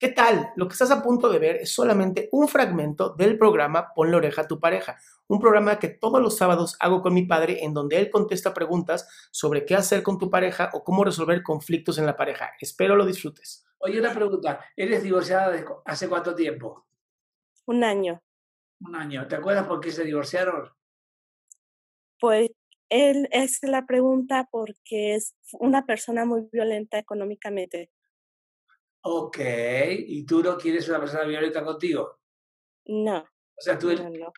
¿Qué tal? Lo que estás a punto de ver es solamente un fragmento del programa Pon la oreja a tu pareja, un programa que todos los sábados hago con mi padre en donde él contesta preguntas sobre qué hacer con tu pareja o cómo resolver conflictos en la pareja. Espero lo disfrutes. Oye, una pregunta. ¿Eres divorciada de- hace cuánto tiempo? Un año. Un año. ¿Te acuerdas por qué se divorciaron? Pues él es la pregunta porque es una persona muy violenta económicamente. Ok. ¿Y tú no quieres una persona violenta contigo? No, O sea, tú no, una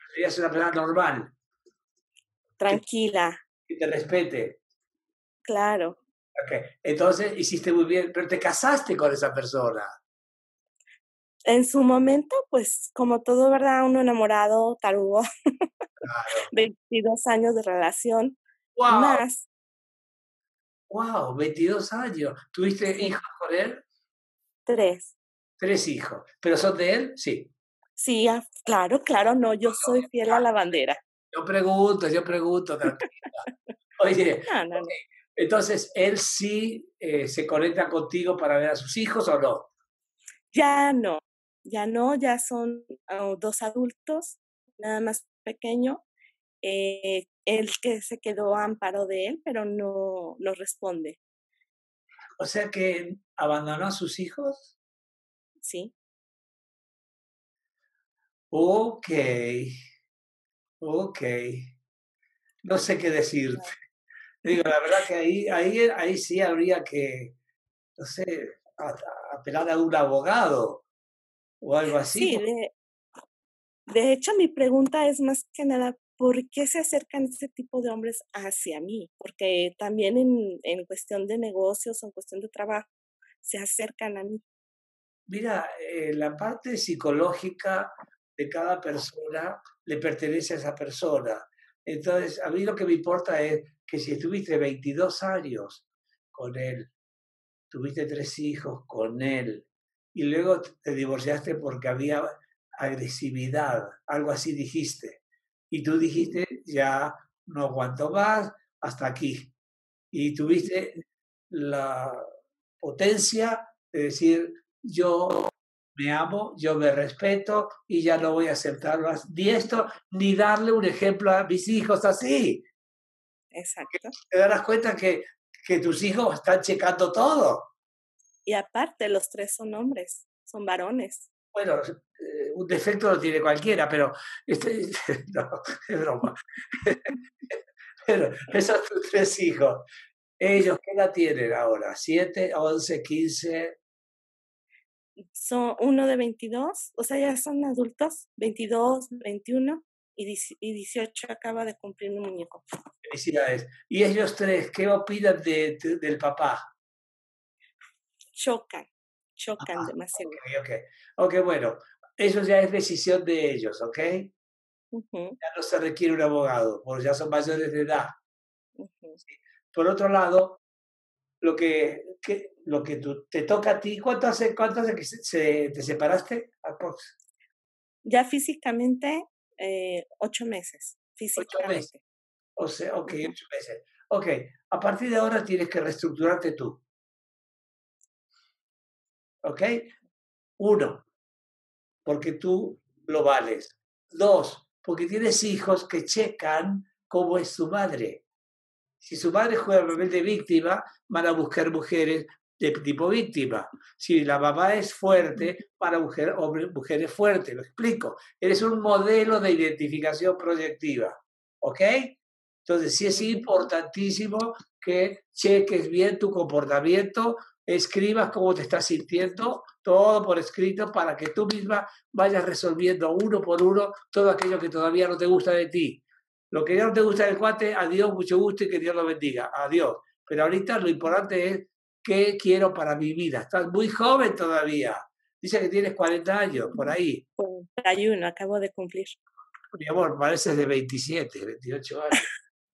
persona normal, Tranquila, que te respete. claro. Ok. Entonces hiciste muy bien, pero te casaste con esa persona. En su momento, pues como todo, ¿verdad? Uno enamorado, tarugo, Claro. 22 años de relación, ¡Wow! más, ¡Wow! 22 años. ¿Tuviste hijos con él? Tres. Tres hijos. ¿Pero son de él? Sí. Sí, ah, claro, claro, no, yo soy fiel a la bandera. Yo pregunto, yo pregunto, tranquila. Oye, No, entonces, ¿él sí eh, se conecta contigo para ver a sus hijos o no? Ya no, ya no, ya son ah, dos adultos, nada más pequeño. Eh, él que se quedó a amparo de él, pero no, no responde, O sea que abandonó a sus hijos. ¿sí? Ok, ok. No sé qué decirte. Digo, la verdad que ahí, ahí, ahí sí habría que, no sé, apelar a un abogado o algo así. Sí, de hecho mi pregunta es más que nada, ¿por qué se acercan este tipo de hombres hacia mí? Porque también en, en cuestión de negocios o en cuestión de trabajo, se acercan a mí. Mira, eh, la parte psicológica de cada persona le pertenece a esa persona. Entonces, a mí lo que me importa es que si estuviste 22 años con él, tuviste tres hijos con él, y luego te- te divorciaste porque había agresividad, algo así dijiste, y tú dijiste, ya no aguanto más, hasta aquí. Y tuviste la potencia de decir, yo me amo, yo me respeto y ya no voy a aceptar más ni esto, ni darle un ejemplo a mis hijos así. Exacto. Te darás cuenta que, que tus hijos están checando todo. Y aparte, los tres son hombres, son varones. Bueno, un defecto lo tiene cualquiera, pero este, no, es broma. pero esos tus tres hijos, ellos, ¿qué edad tienen ahora? ¿Siete, once, quince? Son uno de 22, o sea, ya son adultos, 22, 21 y, dieci- y 18 acaba de cumplir un muñeco. Felicidades. Y ellos tres, ¿qué opinan de, de- del papá? Chocan, chocan Ah, demasiado. Ok, ok. Ok, bueno, eso ya es decisión de ellos, ¿ok? Ya no se requiere un abogado, porque ya son mayores de edad. Por otro lado, lo que, que- lo que tú- te toca a ti, ¿cuánto hace, cuánto hace que se, se- te separaste? Aprox. Ya físicamente, eh, ocho meses. Físicamente. O sea, ok, ocho meses. Ok, a partir de ahora tienes que reestructurarte tú. ¿Ok? Uno, porque tú lo vales. Dos, porque tienes hijos que checan cómo es su madre. Si su madre juega el papel de víctima, van a buscar mujeres de tipo víctima. Si la mamá es fuerte, van a buscar mujeres fuertes. Lo explico. Eres un modelo de identificación proyectiva. ¿Ok? Entonces, sí es importantísimo que cheques bien tu comportamiento, escribas cómo te estás sintiendo, todo por escrito, para que tú misma vayas resolviendo uno por uno todo aquello que todavía no te gusta de ti. Lo que ya no te gusta del cuate, adiós, mucho gusto y que Dios lo bendiga. Adiós. Pero ahorita lo importante es qué quiero para mi vida. Estás muy joven todavía. Dice que tienes 40 años, por ahí. 41, acabo de cumplir. Mi amor, pareces de 27, 28 años.